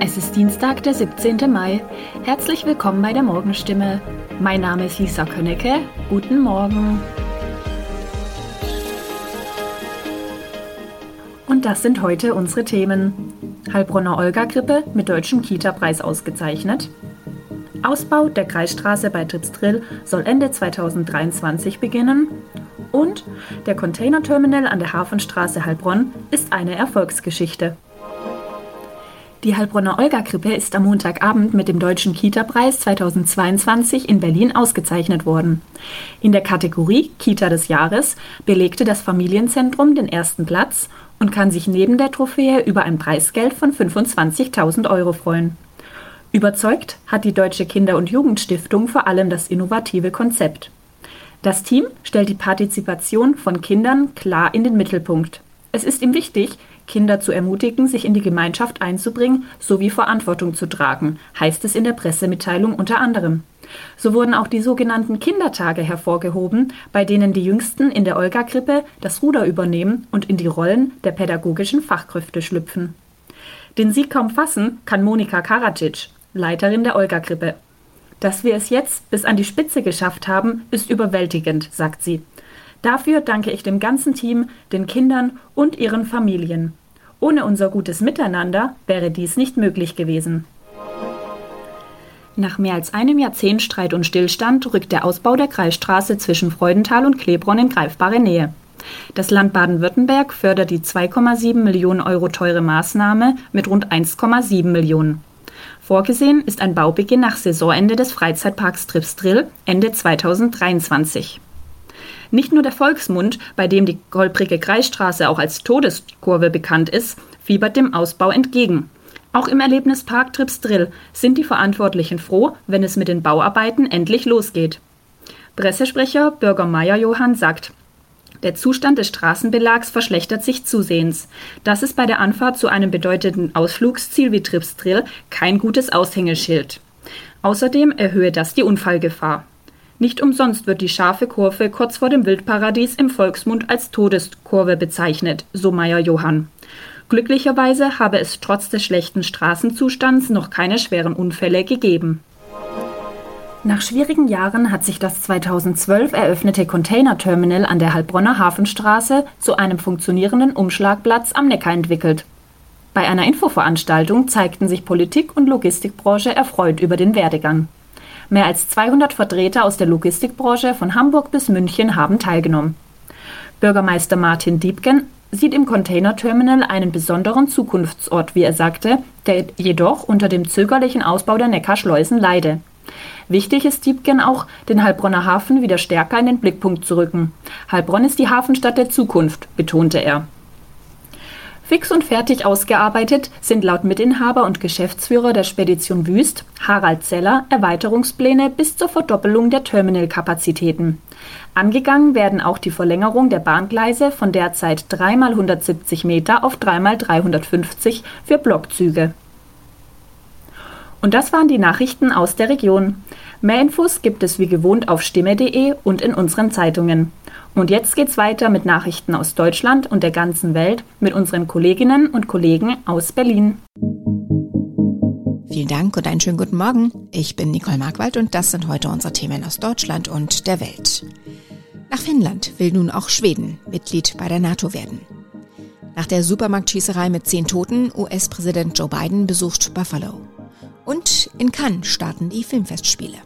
Es ist Dienstag, der 17. Mai. Herzlich willkommen bei der Morgenstimme. Mein Name ist Lisa Könnecke. Guten Morgen. Und das sind heute unsere Themen. Heilbronner Olga-Grippe mit deutschem Kita-Preis ausgezeichnet. Ausbau der Kreisstraße bei Tripsdrill soll Ende 2023 beginnen. Und der Containerterminal an der Hafenstraße Heilbronn ist eine Erfolgsgeschichte. Die Heilbronner Olga-Krippe ist am Montagabend mit dem Deutschen Kita-Preis 2022 in Berlin ausgezeichnet worden. In der Kategorie Kita des Jahres belegte das Familienzentrum den ersten Platz und kann sich neben der Trophäe über ein Preisgeld von 25.000 Euro freuen. Überzeugt hat die Deutsche Kinder- und Jugendstiftung vor allem das innovative Konzept. Das Team stellt die Partizipation von Kindern klar in den Mittelpunkt. Es ist ihm wichtig, Kinder zu ermutigen, sich in die Gemeinschaft einzubringen sowie Verantwortung zu tragen, heißt es in der Pressemitteilung unter anderem. So wurden auch die sogenannten Kindertage hervorgehoben, bei denen die Jüngsten in der Olga-Krippe das Ruder übernehmen und in die Rollen der pädagogischen Fachkräfte schlüpfen. Den Sieg kaum fassen kann Monika Karadzic, Leiterin der Olga-Krippe. Dass wir es jetzt bis an die Spitze geschafft haben, ist überwältigend, sagt sie. Dafür danke ich dem ganzen Team, den Kindern und ihren Familien. Ohne unser gutes Miteinander wäre dies nicht möglich gewesen. Nach mehr als einem Jahrzehnt Streit und Stillstand rückt der Ausbau der Kreisstraße zwischen Freudenthal und Klebronn in greifbare Nähe. Das Land Baden-Württemberg fördert die 2,7 Millionen Euro teure Maßnahme mit rund 1,7 Millionen. Vorgesehen ist ein Baubeginn nach Saisonende des Freizeitparks Tripsdrill Ende 2023. Nicht nur der Volksmund, bei dem die holprige Kreisstraße auch als Todeskurve bekannt ist, fiebert dem Ausbau entgegen. Auch im Erlebnispark Tripsdrill sind die Verantwortlichen froh, wenn es mit den Bauarbeiten endlich losgeht. Pressesprecher Bürger Meier Johann sagt, der Zustand des Straßenbelags verschlechtert sich zusehends. Das ist bei der Anfahrt zu einem bedeutenden Ausflugsziel wie Tripsdrill kein gutes Aushängeschild. Außerdem erhöhe das die Unfallgefahr. Nicht umsonst wird die scharfe Kurve kurz vor dem Wildparadies im Volksmund als Todeskurve bezeichnet, so Meier Johann. Glücklicherweise habe es trotz des schlechten Straßenzustands noch keine schweren Unfälle gegeben. Nach schwierigen Jahren hat sich das 2012 eröffnete Containerterminal an der Heilbronner Hafenstraße zu einem funktionierenden Umschlagplatz am Neckar entwickelt. Bei einer Infoveranstaltung zeigten sich Politik und Logistikbranche erfreut über den Werdegang. Mehr als 200 Vertreter aus der Logistikbranche von Hamburg bis München haben teilgenommen. Bürgermeister Martin Diebken sieht im Containerterminal einen besonderen Zukunftsort, wie er sagte, der jedoch unter dem zögerlichen Ausbau der Neckarschleusen leide. Wichtig ist Diebken auch, den Heilbronner Hafen wieder stärker in den Blickpunkt zu rücken. Heilbronn ist die Hafenstadt der Zukunft, betonte er. Fix und fertig ausgearbeitet sind laut Mitinhaber und Geschäftsführer der Spedition Wüst, Harald Zeller, Erweiterungspläne bis zur Verdoppelung der Terminalkapazitäten. Angegangen werden auch die Verlängerung der Bahngleise von derzeit 3 x 170 Meter auf 3 x 350 für Blockzüge. Und das waren die Nachrichten aus der Region. Mehr Infos gibt es wie gewohnt auf stimme.de und in unseren Zeitungen. Und jetzt geht's weiter mit Nachrichten aus Deutschland und der ganzen Welt mit unseren Kolleginnen und Kollegen aus Berlin. Vielen Dank und einen schönen guten Morgen. Ich bin Nicole Markwald und das sind heute unsere Themen aus Deutschland und der Welt. Nach Finnland will nun auch Schweden Mitglied bei der NATO werden. Nach der Supermarktschießerei mit zehn Toten, US-Präsident Joe Biden besucht Buffalo. Und in Cannes starten die Filmfestspiele.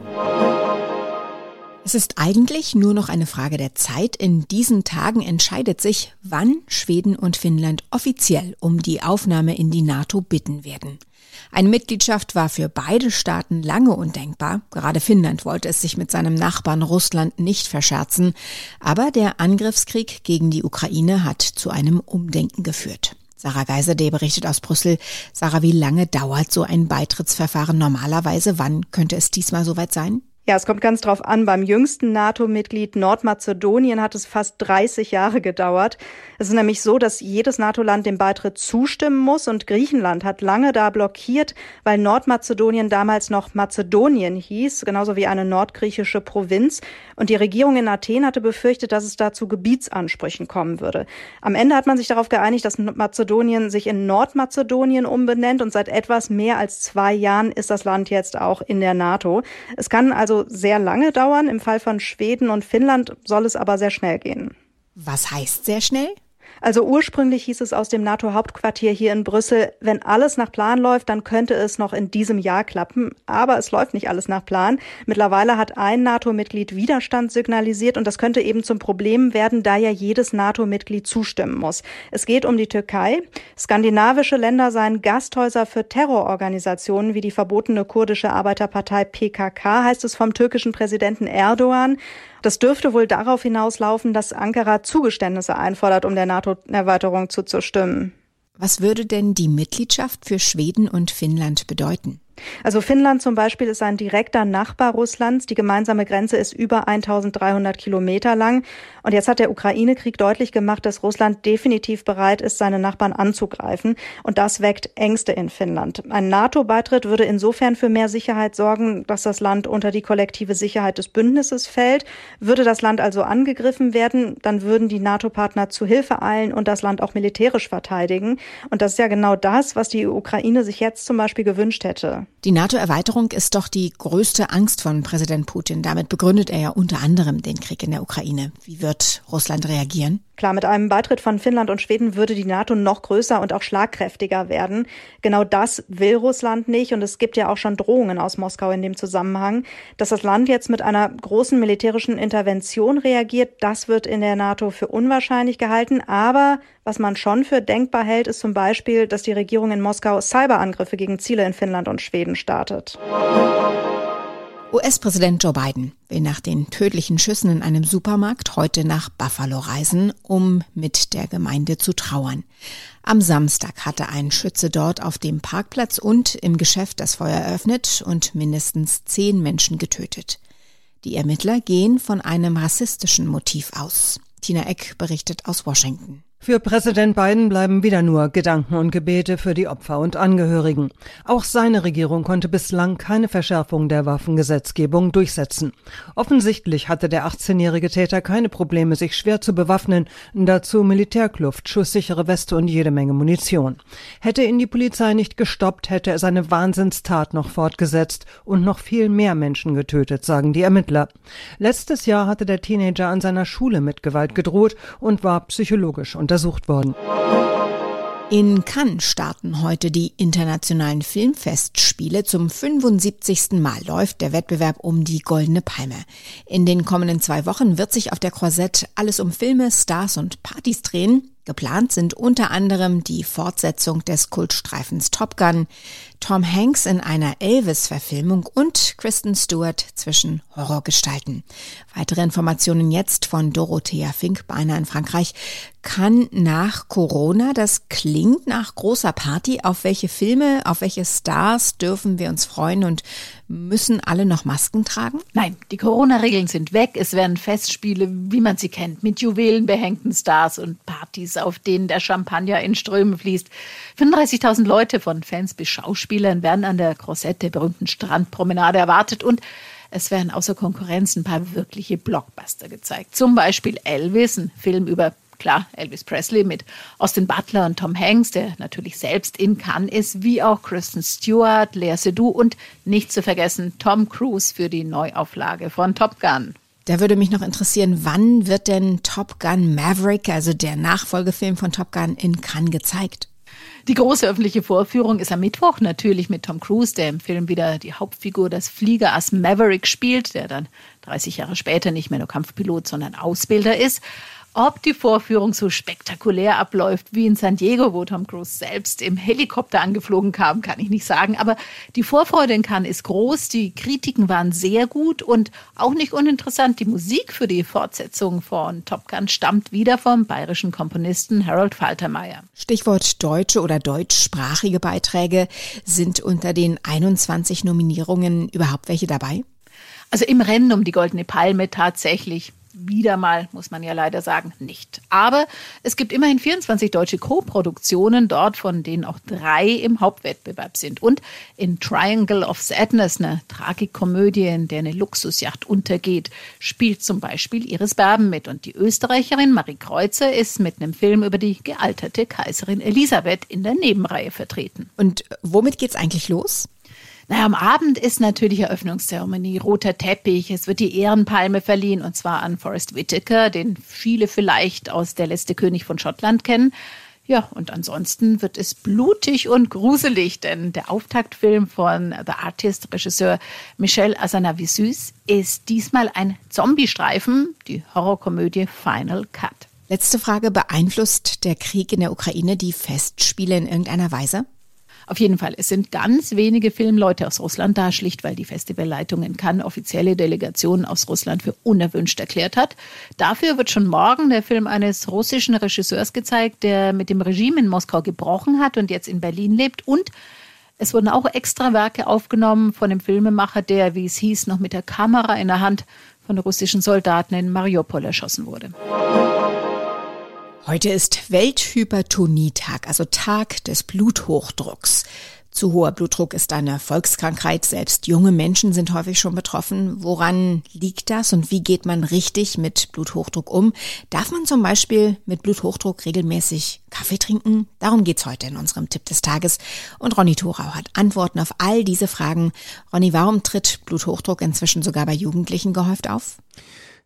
Es ist eigentlich nur noch eine Frage der Zeit. In diesen Tagen entscheidet sich, wann Schweden und Finnland offiziell um die Aufnahme in die NATO bitten werden. Eine Mitgliedschaft war für beide Staaten lange undenkbar. Gerade Finnland wollte es sich mit seinem Nachbarn Russland nicht verscherzen. Aber der Angriffskrieg gegen die Ukraine hat zu einem Umdenken geführt. Sarah Geiserde berichtet aus Brüssel. Sarah, wie lange dauert so ein Beitrittsverfahren normalerweise? Wann könnte es diesmal soweit sein? Ja, es kommt ganz drauf an. Beim jüngsten NATO-Mitglied Nordmazedonien hat es fast 30 Jahre gedauert. Es ist nämlich so, dass jedes NATO-Land dem Beitritt zustimmen muss und Griechenland hat lange da blockiert, weil Nordmazedonien damals noch Mazedonien hieß, genauso wie eine nordgriechische Provinz. Und die Regierung in Athen hatte befürchtet, dass es da zu Gebietsansprüchen kommen würde. Am Ende hat man sich darauf geeinigt, dass Mazedonien sich in Nordmazedonien umbenennt und seit etwas mehr als zwei Jahren ist das Land jetzt auch in der NATO. Es kann also sehr lange dauern. Im Fall von Schweden und Finnland soll es aber sehr schnell gehen. Was heißt sehr schnell? Also ursprünglich hieß es aus dem NATO-Hauptquartier hier in Brüssel, wenn alles nach Plan läuft, dann könnte es noch in diesem Jahr klappen. Aber es läuft nicht alles nach Plan. Mittlerweile hat ein NATO-Mitglied Widerstand signalisiert und das könnte eben zum Problem werden, da ja jedes NATO-Mitglied zustimmen muss. Es geht um die Türkei. Skandinavische Länder seien Gasthäuser für Terrororganisationen wie die verbotene kurdische Arbeiterpartei PKK, heißt es vom türkischen Präsidenten Erdogan. Das dürfte wohl darauf hinauslaufen, dass Ankara Zugeständnisse einfordert, um der NATO-Erweiterung zuzustimmen. Was würde denn die Mitgliedschaft für Schweden und Finnland bedeuten? Also Finnland zum Beispiel ist ein direkter Nachbar Russlands. Die gemeinsame Grenze ist über 1300 Kilometer lang. Und jetzt hat der Ukraine-Krieg deutlich gemacht, dass Russland definitiv bereit ist, seine Nachbarn anzugreifen. Und das weckt Ängste in Finnland. Ein NATO-Beitritt würde insofern für mehr Sicherheit sorgen, dass das Land unter die kollektive Sicherheit des Bündnisses fällt. Würde das Land also angegriffen werden, dann würden die NATO-Partner zu Hilfe eilen und das Land auch militärisch verteidigen. Und das ist ja genau das, was die Ukraine sich jetzt zum Beispiel gewünscht hätte. Die NATO-Erweiterung ist doch die größte Angst von Präsident Putin. Damit begründet er ja unter anderem den Krieg in der Ukraine. Wie wird Russland reagieren? Klar, mit einem Beitritt von Finnland und Schweden würde die NATO noch größer und auch schlagkräftiger werden. Genau das will Russland nicht und es gibt ja auch schon Drohungen aus Moskau in dem Zusammenhang. Dass das Land jetzt mit einer großen militärischen Intervention reagiert, das wird in der NATO für unwahrscheinlich gehalten. Aber was man schon für denkbar hält, ist zum Beispiel, dass die Regierung in Moskau Cyberangriffe gegen Ziele in Finnland und Schweden startet. US-Präsident Joe Biden will nach den tödlichen Schüssen in einem Supermarkt heute nach Buffalo reisen, um mit der Gemeinde zu trauern. Am Samstag hatte ein Schütze dort auf dem Parkplatz und im Geschäft das Feuer eröffnet und mindestens zehn Menschen getötet. Die Ermittler gehen von einem rassistischen Motiv aus. Tina Eck berichtet aus Washington. Für Präsident Biden bleiben wieder nur Gedanken und Gebete für die Opfer und Angehörigen. Auch seine Regierung konnte bislang keine Verschärfung der Waffengesetzgebung durchsetzen. Offensichtlich hatte der 18-jährige Täter keine Probleme, sich schwer zu bewaffnen, dazu Militärkluft, schusssichere Weste und jede Menge Munition. Hätte ihn die Polizei nicht gestoppt, hätte er seine Wahnsinnstat noch fortgesetzt und noch viel mehr Menschen getötet, sagen die Ermittler. Letztes Jahr hatte der Teenager an seiner Schule mit Gewalt gedroht und war psychologisch untersucht worden. In Cannes starten heute die internationalen Filmfestspiele. Zum 75. Mal läuft der Wettbewerb um die Goldene Palme. In den kommenden zwei Wochen wird sich auf der Korsett alles um Filme, Stars und Partys drehen. Geplant sind unter anderem die Fortsetzung des Kultstreifens Top Gun, Tom Hanks in einer Elvis-Verfilmung und Kristen Stewart zwischen Horrorgestalten. Weitere Informationen jetzt von Dorothea Fink, beinahe in Frankreich. Kann nach Corona, das klingt nach großer Party. Auf welche Filme, auf welche Stars dürfen wir uns freuen und müssen alle noch Masken tragen? Nein, die Corona-Regeln sind weg. Es werden Festspiele, wie man sie kennt, mit juwelenbehängten Stars und Partys, auf denen der Champagner in Strömen fließt. 35.000 Leute von Fans bis Schauspielern werden an der Croisette, der berühmten Strandpromenade, erwartet und es werden außer Konkurrenz ein paar wirkliche Blockbuster gezeigt. Zum Beispiel Elvis, ein Film über Klar, Elvis Presley mit Austin Butler und Tom Hanks, der natürlich selbst in Cannes ist, wie auch Kristen Stewart, Lea Seydoux und nicht zu vergessen Tom Cruise für die Neuauflage von Top Gun. Da würde mich noch interessieren, wann wird denn Top Gun Maverick, also der Nachfolgefilm von Top Gun, in Cannes gezeigt? Die große öffentliche Vorführung ist am Mittwoch natürlich mit Tom Cruise, der im Film wieder die Hauptfigur des Fliegerass Maverick spielt, der dann 30 Jahre später nicht mehr nur Kampfpilot, sondern Ausbilder ist. Ob die Vorführung so spektakulär abläuft wie in San Diego, wo Tom Cruise selbst im Helikopter angeflogen kam, kann ich nicht sagen. Aber die Vorfreude in Cannes ist groß. Die Kritiken waren sehr gut und auch nicht uninteressant. Die Musik für die Fortsetzung von Top Gun stammt wieder vom bayerischen Komponisten Harold Faltermeier. Stichwort deutsche oder deutschsprachige Beiträge. Sind unter den 21 Nominierungen überhaupt welche dabei? Also im Rennen um die Goldene Palme tatsächlich wieder mal, muss man ja leider sagen, nicht. Aber es gibt immerhin 24 deutsche Co-Produktionen dort, von denen auch drei im Hauptwettbewerb sind. Und in Triangle of Sadness, eine Tragikomödie, in der eine Luxusjacht untergeht, spielt zum Beispiel Iris Berben mit. Und die Österreicherin Marie Kreuzer ist mit einem Film über die gealterte Kaiserin Elisabeth in der Nebenreihe vertreten. Und womit geht's eigentlich los? Naja, am Abend ist natürlich Eröffnungszeremonie, roter Teppich, es wird die Ehrenpalme verliehen und zwar an Forrest Whitaker, den viele vielleicht aus Der letzte König von Schottland kennen. Ja, und ansonsten wird es blutig und gruselig, denn der Auftaktfilm von The Artist Regisseur Michel Azanavicius ist diesmal ein Zombie-Streifen, die Horrorkomödie Final Cut. Letzte Frage, beeinflusst der Krieg in der Ukraine die Festspiele in irgendeiner Weise? Auf jeden Fall, es sind ganz wenige Filmleute aus Russland da, schlicht weil die Festivalleitung in Cannes offizielle Delegationen aus Russland für unerwünscht erklärt hat. Dafür wird schon morgen der Film eines russischen Regisseurs gezeigt, der mit dem Regime in Moskau gebrochen hat und jetzt in Berlin lebt. Und es wurden auch extra Werke aufgenommen von dem Filmemacher, der, wie es hieß, noch mit der Kamera in der Hand von russischen Soldaten in Mariupol erschossen wurde. Heute ist Welthypertonietag, also Tag des Bluthochdrucks. Zu hoher Blutdruck ist eine Volkskrankheit. Selbst junge Menschen sind häufig schon betroffen. Woran liegt das und wie geht man richtig mit Bluthochdruck um? Darf man zum Beispiel mit Bluthochdruck regelmäßig Kaffee trinken? Darum geht's heute in unserem Tipp des Tages. Und Ronny Thorau hat Antworten auf all diese Fragen. Ronny, warum tritt Bluthochdruck inzwischen sogar bei Jugendlichen gehäuft auf?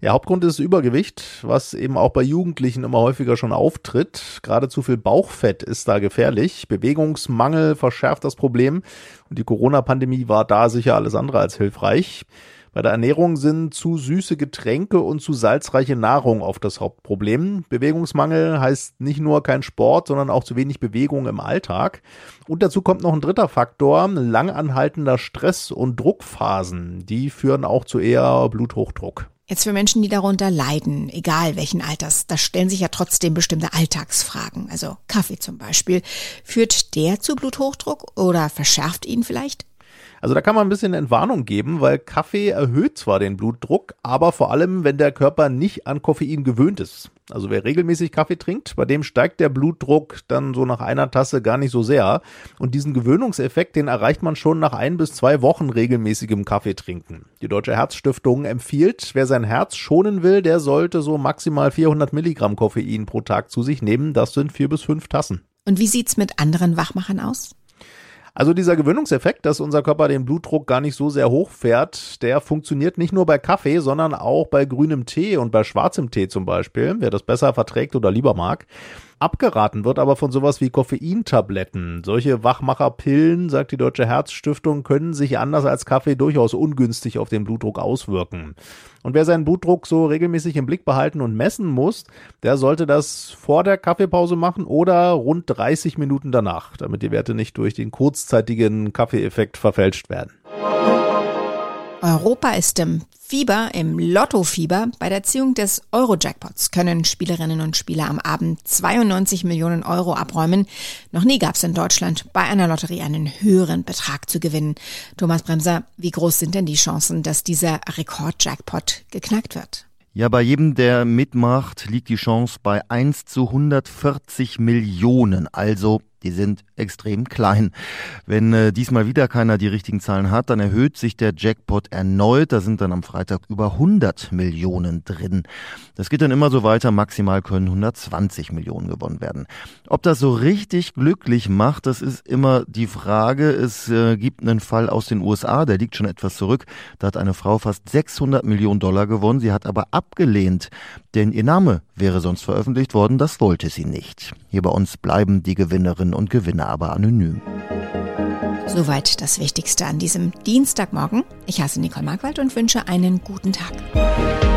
Der Hauptgrund ist Übergewicht, was eben auch bei Jugendlichen immer häufiger schon auftritt. Gerade zu viel Bauchfett ist da gefährlich. Bewegungsmangel verschärft das Problem und die Corona-Pandemie war da sicher alles andere als hilfreich. Bei der Ernährung sind zu süße Getränke und zu salzreiche Nahrung oft das Hauptproblem. Bewegungsmangel heißt nicht nur kein Sport, sondern auch zu wenig Bewegung im Alltag. Und dazu kommt noch ein dritter Faktor, langanhaltender Stress und Druckphasen. Die führen auch zu eher Bluthochdruck. Jetzt für Menschen, die darunter leiden, egal welchen Alters, da stellen sich ja trotzdem bestimmte Alltagsfragen. Also Kaffee zum Beispiel. Führt der zu Bluthochdruck oder verschärft ihn vielleicht? Also da kann man ein bisschen Entwarnung geben, weil Kaffee erhöht zwar den Blutdruck, aber vor allem, wenn der Körper nicht an Koffein gewöhnt ist. Also wer regelmäßig Kaffee trinkt, bei dem steigt der Blutdruck dann so nach einer Tasse gar nicht so sehr. Und diesen Gewöhnungseffekt, den erreicht man schon nach ein bis zwei Wochen regelmäßigem Kaffee trinken. Die Deutsche Herzstiftung empfiehlt, wer sein Herz schonen will, der sollte so maximal 400 Milligramm Koffein pro Tag zu sich nehmen. Das sind vier bis fünf Tassen. Und wie sieht's mit anderen Wachmachern aus? Also dieser Gewöhnungseffekt, dass unser Körper den Blutdruck gar nicht so sehr hochfährt, der funktioniert nicht nur bei Kaffee, sondern auch bei grünem Tee und bei schwarzem Tee zum Beispiel, wer das besser verträgt oder lieber mag. Abgeraten wird aber von sowas wie Koffeintabletten. Solche Wachmacherpillen, sagt die Deutsche Herzstiftung, können sich anders als Kaffee durchaus ungünstig auf den Blutdruck auswirken. Und wer seinen Blutdruck so regelmäßig im Blick behalten und messen muss, der sollte das vor der Kaffeepause machen oder rund 30 Minuten danach, damit die Werte nicht durch den kurzzeitigen Kaffeeeffekt verfälscht werden. Europa ist im Fieber, im Lottofieber. Bei der Ziehung des Euro-Jackpots können Spielerinnen und Spieler am Abend 92 Millionen Euro abräumen. Noch nie gab es in Deutschland bei einer Lotterie einen höheren Betrag zu gewinnen. Thomas Bremser, wie groß sind denn die Chancen, dass dieser Rekord-Jackpot geknackt wird? Ja, bei jedem, der mitmacht, liegt die Chance bei 1 zu 140 Millionen, also die sind extrem klein. Wenn äh, diesmal wieder keiner die richtigen Zahlen hat, dann erhöht sich der Jackpot erneut. Da sind dann am Freitag über 100 Millionen drin. Das geht dann immer so weiter. Maximal können 120 Millionen gewonnen werden. Ob das so richtig glücklich macht, das ist immer die Frage. Es äh, gibt einen Fall aus den USA, der liegt schon etwas zurück. Da hat eine Frau fast 600 Millionen Dollar gewonnen. Sie hat aber abgelehnt, denn ihr Name wäre sonst veröffentlicht worden. Das wollte sie nicht. Hier bei uns bleiben die Gewinnerinnen Gewinnerinnen und Gewinner aber anonym. Soweit das Wichtigste an diesem Dienstagmorgen. Ich heiße Nicole Markwald und wünsche einen guten Tag.